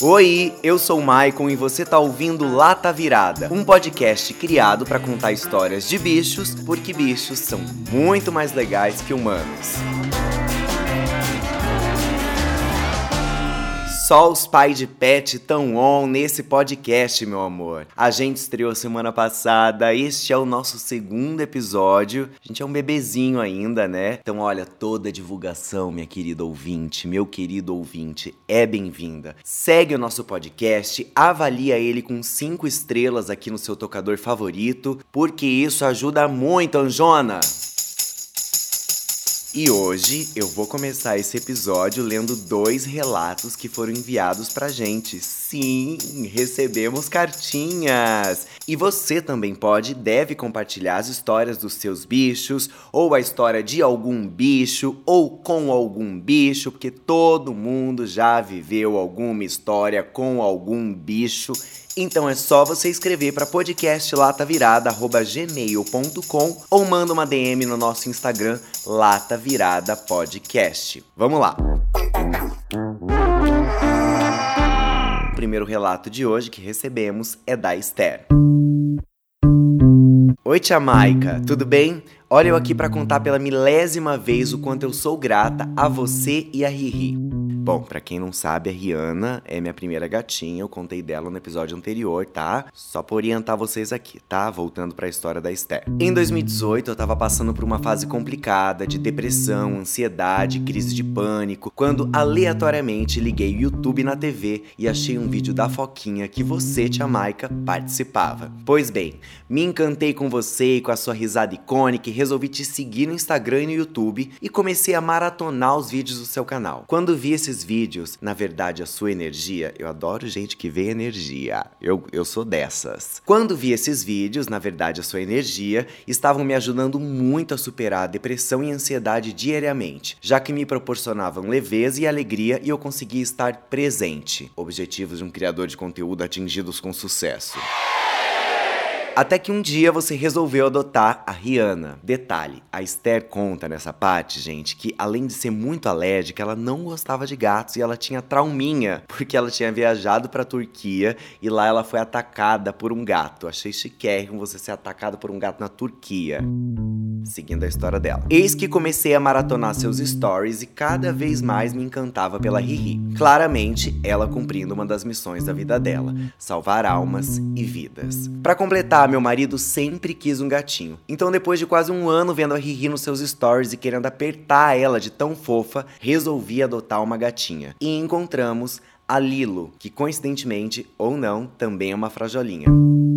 Oi, eu sou o Maicon e você tá ouvindo Lata Virada, um podcast criado para contar histórias de bichos, porque bichos são muito mais legais que humanos. Só os pais de pet tão on nesse podcast, meu amor. A gente estreou semana passada, este é o nosso segundo episódio. A gente é um bebezinho ainda, né? Então, olha, toda divulgação, minha querida ouvinte, meu querido ouvinte, é bem-vinda. Segue o nosso podcast, avalia ele com cinco estrelas aqui no seu tocador favorito, porque isso ajuda muito, Anjona! E hoje eu vou começar esse episódio lendo dois relatos que foram enviados pra gente. Sim, recebemos cartinhas! E você também pode e deve compartilhar as histórias dos seus bichos, ou a história de algum bicho, ou com algum bicho, porque todo mundo já viveu alguma história com algum bicho então é só você escrever para podcastlatavirada@gmail.com ou manda uma DM no nosso Instagram Lata Virada Podcast. Vamos lá. O primeiro relato de hoje que recebemos é da Esther. Oi, tia Maica, tudo bem? Olha eu aqui para contar pela milésima vez o quanto eu sou grata a você e a Riri. Bom, para quem não sabe, a Rihanna é minha primeira gatinha, eu contei dela no episódio anterior, tá? Só pra orientar vocês aqui, tá? Voltando para a história da Esther. Em 2018, eu tava passando por uma fase complicada de depressão, ansiedade, crise de pânico, quando aleatoriamente liguei o YouTube na TV e achei um vídeo da Foquinha que você, tia Maica, participava. Pois bem, me encantei com você e com a sua risada icônica e resolvi te seguir no Instagram e no YouTube e comecei a maratonar os vídeos do seu canal. Quando vi esses vídeos, na verdade, a sua energia, eu adoro gente que vê energia. Eu, eu sou dessas. Quando vi esses vídeos, na verdade, a sua energia, estavam me ajudando muito a superar a depressão e ansiedade diariamente, já que me proporcionavam leveza e alegria e eu conseguia estar presente. Objetivos de um criador de conteúdo atingidos com sucesso. Até que um dia você resolveu adotar a Rihanna. Detalhe, a Esther conta nessa parte, gente, que além de ser muito alérgica, ela não gostava de gatos e ela tinha trauminha, porque ela tinha viajado pra Turquia e lá ela foi atacada por um gato. Achei chiquérrimo você ser atacado por um gato na Turquia. Seguindo a história dela. Eis que comecei a maratonar seus stories e cada vez mais me encantava pela Riri. Claramente, ela cumprindo uma das missões da vida dela: salvar almas e vidas. Para completar meu marido sempre quis um gatinho. Então, depois de quase um ano vendo a Riri nos seus stories e querendo apertar ela de tão fofa, resolvi adotar uma gatinha. E encontramos a Lilo, que coincidentemente ou não, também é uma frajolinha.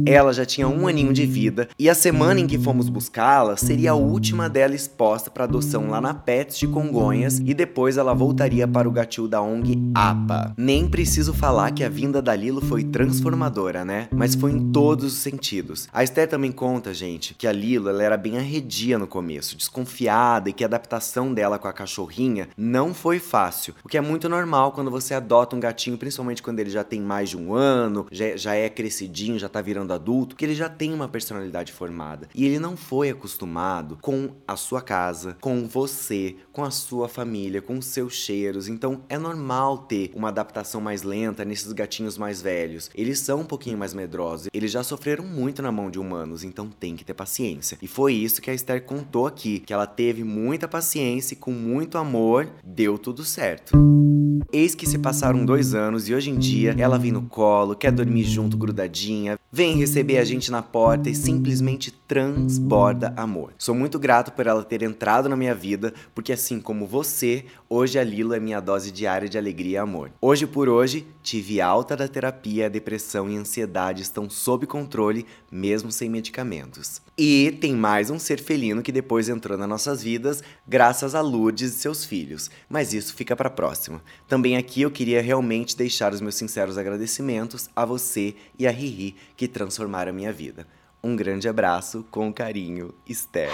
Ela já tinha um aninho de vida e a semana em que fomos buscá-la seria a última dela exposta para adoção lá na Pets de Congonhas e depois ela voltaria para o gatil da ONG APA. Nem preciso falar que a vinda da Lilo foi transformadora, né? Mas foi em todos os sentidos. A Esther também conta, gente, que a Lilo ela era bem arredia no começo, desconfiada e que a adaptação dela com a cachorrinha não foi fácil, o que é muito normal quando você adota um gatinho, principalmente quando ele já tem mais de um ano, já, já é crescidinho, já tá virando adulto, que ele já tem uma personalidade formada. E ele não foi acostumado com a sua casa, com você, com a sua família, com os seus cheiros. Então é normal ter uma adaptação mais lenta nesses gatinhos mais velhos. Eles são um pouquinho mais medrosos, eles já sofreram muito na mão de humanos, então tem que ter paciência. E foi isso que a Esther contou aqui, que ela teve muita paciência e com muito amor deu tudo certo. Eis que se passaram dois anos e hoje em dia ela vem no colo, quer dormir junto grudadinha, vem receber a gente na porta e simplesmente transborda amor. Sou muito grato por ela ter entrado na minha vida, porque assim como você, hoje a Lilo é minha dose diária de alegria e amor. Hoje por hoje, tive alta da terapia, a depressão e a ansiedade estão sob controle, mesmo sem medicamentos. E tem mais um ser felino que depois entrou nas nossas vidas, graças a Lourdes e seus filhos. Mas isso fica para próxima. Também aqui eu queria realmente deixar os meus sinceros agradecimentos a você e a Riri que transformaram a minha vida. Um grande abraço, com carinho, Esther.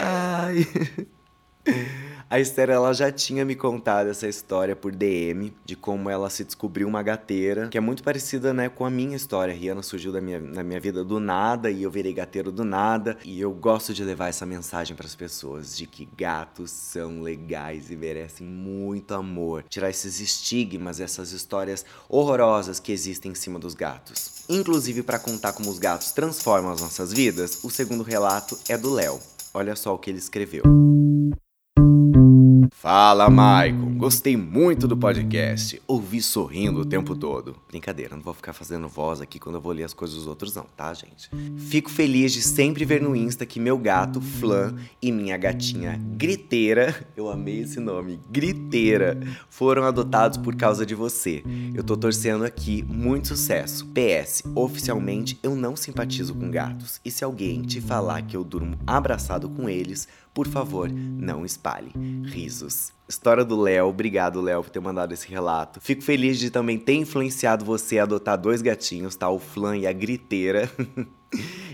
Ai. A Esther ela já tinha me contado essa história por DM de como ela se descobriu uma gateira, que é muito parecida, né, com a minha história. A Rihanna surgiu da minha, na minha vida do nada e eu virei gateiro do nada. E eu gosto de levar essa mensagem para as pessoas de que gatos são legais e merecem muito amor. Tirar esses estigmas, essas histórias horrorosas que existem em cima dos gatos. Inclusive para contar como os gatos transformam as nossas vidas, o segundo relato é do Léo. Olha só o que ele escreveu. Fala, Maicon. Gostei muito do podcast. Ouvi sorrindo o tempo todo. Brincadeira, não vou ficar fazendo voz aqui quando eu vou ler as coisas dos outros, não, tá, gente? Fico feliz de sempre ver no Insta que meu gato, Flan, e minha gatinha Griteira, eu amei esse nome, Griteira, foram adotados por causa de você. Eu tô torcendo aqui muito sucesso. PS, oficialmente eu não simpatizo com gatos. E se alguém te falar que eu durmo abraçado com eles, por favor, não espalhe. Risos. História do Léo, obrigado Léo por ter mandado esse relato. Fico feliz de também ter influenciado você a adotar dois gatinhos, tá? O Flan e a Griteira.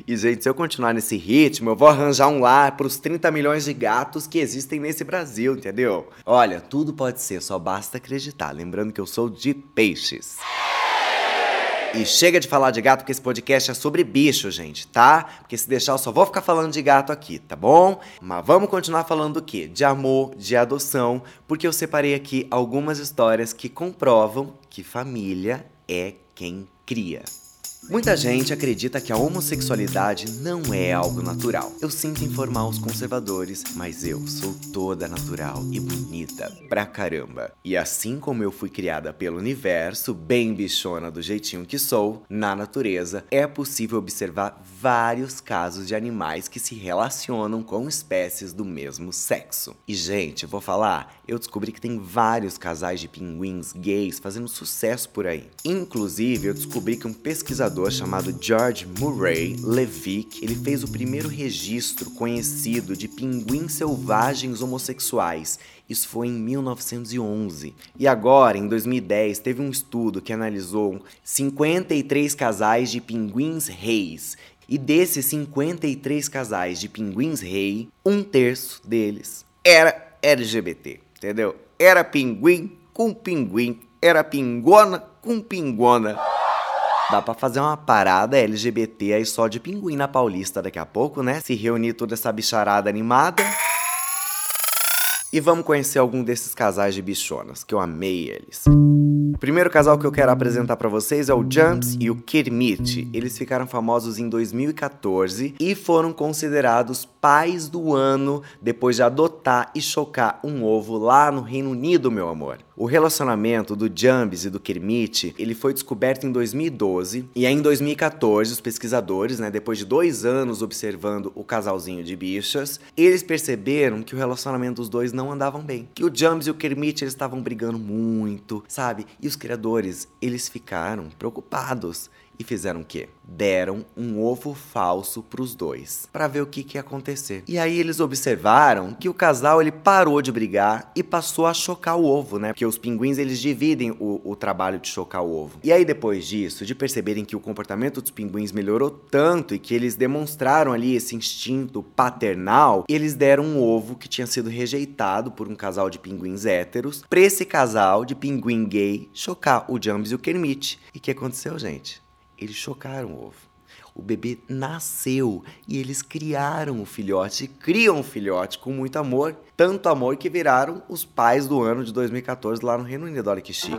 E, gente, se eu continuar nesse ritmo, eu vou arranjar um lar para os 30 milhões de gatos que existem nesse Brasil, entendeu? Olha, tudo pode ser, só basta acreditar. Lembrando que eu sou de peixes. E chega de falar de gato, porque esse podcast é sobre bicho, gente, tá? Porque se deixar, eu só vou ficar falando de gato aqui, tá bom? Mas vamos continuar falando do quê? De amor, de adoção, porque eu separei aqui algumas histórias que comprovam que família é quem cria. Muita gente acredita que a homossexualidade não é algo natural. Eu sinto informar os conservadores, mas eu sou toda natural e bonita pra caramba. E assim como eu fui criada pelo universo, bem bichona do jeitinho que sou, na natureza, é possível observar vários casos de animais que se relacionam com espécies do mesmo sexo. E gente, vou falar, eu descobri que tem vários casais de pinguins gays fazendo sucesso por aí. Inclusive, eu descobri que um pesquisador chamado George Murray Levick, ele fez o primeiro registro conhecido de pinguins selvagens homossexuais. Isso foi em 1911. E agora, em 2010, teve um estudo que analisou 53 casais de pinguins reis. E desses 53 casais de pinguins rei, um terço deles era LGBT, entendeu? Era pinguim com pinguim, era pingona com pingona. Dá pra fazer uma parada LGBT aí só de pinguim na Paulista daqui a pouco, né? Se reunir toda essa bicharada animada. E vamos conhecer algum desses casais de bichonas, que eu amei eles. O primeiro casal que eu quero apresentar para vocês é o Jumps e o Kermit. Eles ficaram famosos em 2014 e foram considerados pais do ano depois de adotar e chocar um ovo lá no Reino Unido, meu amor. O relacionamento do Jambs e do Kermit, ele foi descoberto em 2012 e aí em 2014 os pesquisadores, né, depois de dois anos observando o casalzinho de bichas, eles perceberam que o relacionamento dos dois não andavam bem, que o Jambs e o Kermit eles estavam brigando muito, sabe? E os criadores, eles ficaram preocupados e fizeram o quê? Deram um ovo falso para os dois, para ver o que, que ia acontecer. E aí eles observaram que o casal ele parou de brigar e passou a chocar o ovo, né? Porque os pinguins eles dividem o, o trabalho de chocar o ovo. E aí depois disso, de perceberem que o comportamento dos pinguins melhorou tanto e que eles demonstraram ali esse instinto paternal, eles deram um ovo que tinha sido rejeitado por um casal de pinguins héteros para esse casal de pinguim gay chocar o Jambs e o Kermit. E o que aconteceu, gente? Eles chocaram o ovo. O bebê nasceu e eles criaram o filhote, criam o filhote com muito amor, tanto amor que viraram os pais do ano de 2014 lá no Reino Unido. Olha que chique.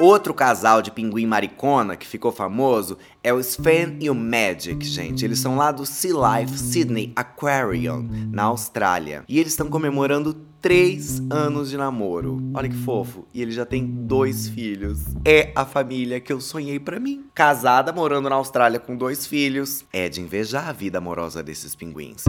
Outro casal de pinguim maricona que ficou famoso é o Sven e o Magic, gente. Eles são lá do Sea Life Sydney Aquarium, na Austrália. E eles estão comemorando três anos de namoro. Olha que fofo. E ele já tem dois filhos. É a família que eu sonhei para mim. Casada, morando na Austrália com dois filhos. É de invejar a vida amorosa desses pinguins.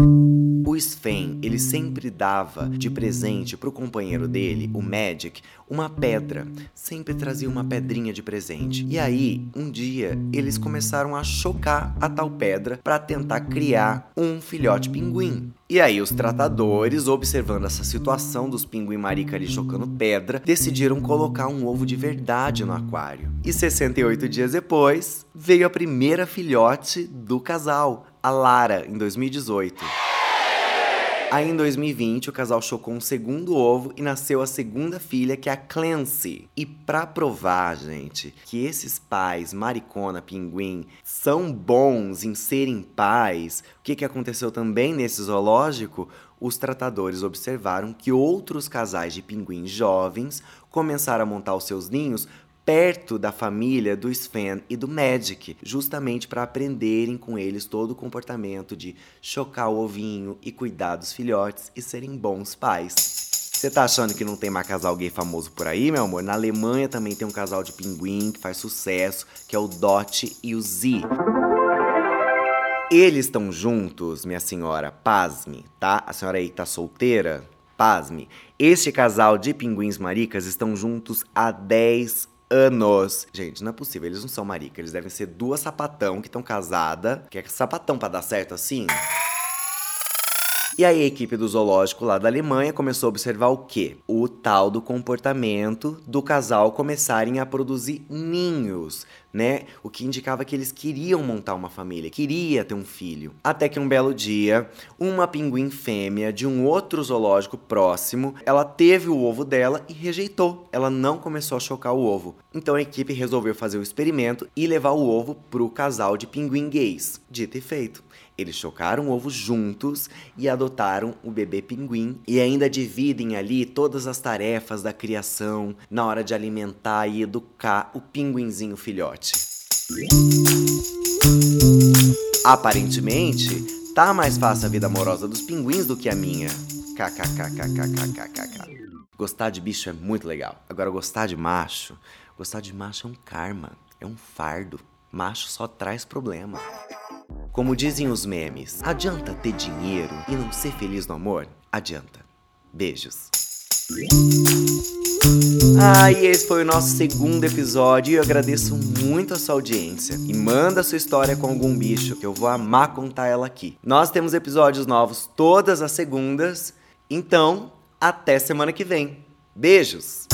O Sven, ele sempre dava de presente pro companheiro dele, o Magic, uma pedra. Sempre trazia uma pedrinha de presente. E aí, um dia, eles começaram a chocar a tal pedra para tentar criar um filhote pinguim. E aí, os tratadores, observando essa situação dos pinguim marica ali chocando pedra, decidiram colocar um ovo de verdade no aquário. E 68 dias depois, veio a primeira filhote do casal, a Lara, em 2018. Aí em 2020, o casal chocou um segundo ovo e nasceu a segunda filha, que é a Clancy. E pra provar, gente, que esses pais, maricona, pinguim, são bons em serem pais, o que, que aconteceu também nesse zoológico? Os tratadores observaram que outros casais de pinguins jovens começaram a montar os seus ninhos perto da família do Sven e do Magic, justamente para aprenderem com eles todo o comportamento de chocar o ovinho e cuidar dos filhotes e serem bons pais. Você tá achando que não tem mais casal gay famoso por aí, meu amor? Na Alemanha também tem um casal de pinguim que faz sucesso, que é o Dot e o Z. Eles estão juntos, minha senhora, pasme, tá? A senhora aí tá solteira, pasme. Este casal de pinguins maricas estão juntos há 10 anos. Gente, não é possível, eles não são marica, eles devem ser duas sapatão que estão casada. Que é sapatão para dar certo assim? E aí a equipe do zoológico lá da Alemanha começou a observar o quê? O tal do comportamento do casal começarem a produzir ninhos, né? O que indicava que eles queriam montar uma família, queria ter um filho. Até que um belo dia, uma pinguim fêmea de um outro zoológico próximo, ela teve o ovo dela e rejeitou. Ela não começou a chocar o ovo. Então a equipe resolveu fazer o experimento e levar o ovo pro casal de pinguim gays. Dito e feito. Eles chocaram o ovo juntos e adotaram o bebê pinguim e ainda dividem ali todas as tarefas da criação na hora de alimentar e educar o pinguinzinho filhote. Aparentemente, tá mais fácil a vida amorosa dos pinguins do que a minha. KKKKKKKKK. Gostar de bicho é muito legal. Agora, gostar de macho, gostar de macho é um karma, é um fardo. Macho só traz problema. Como dizem os memes, adianta ter dinheiro e não ser feliz no amor? Adianta. Beijos. Ah, e esse foi o nosso segundo episódio e eu agradeço muito a sua audiência. E manda sua história com algum bicho, que eu vou amar contar ela aqui. Nós temos episódios novos todas as segundas, então até semana que vem. Beijos!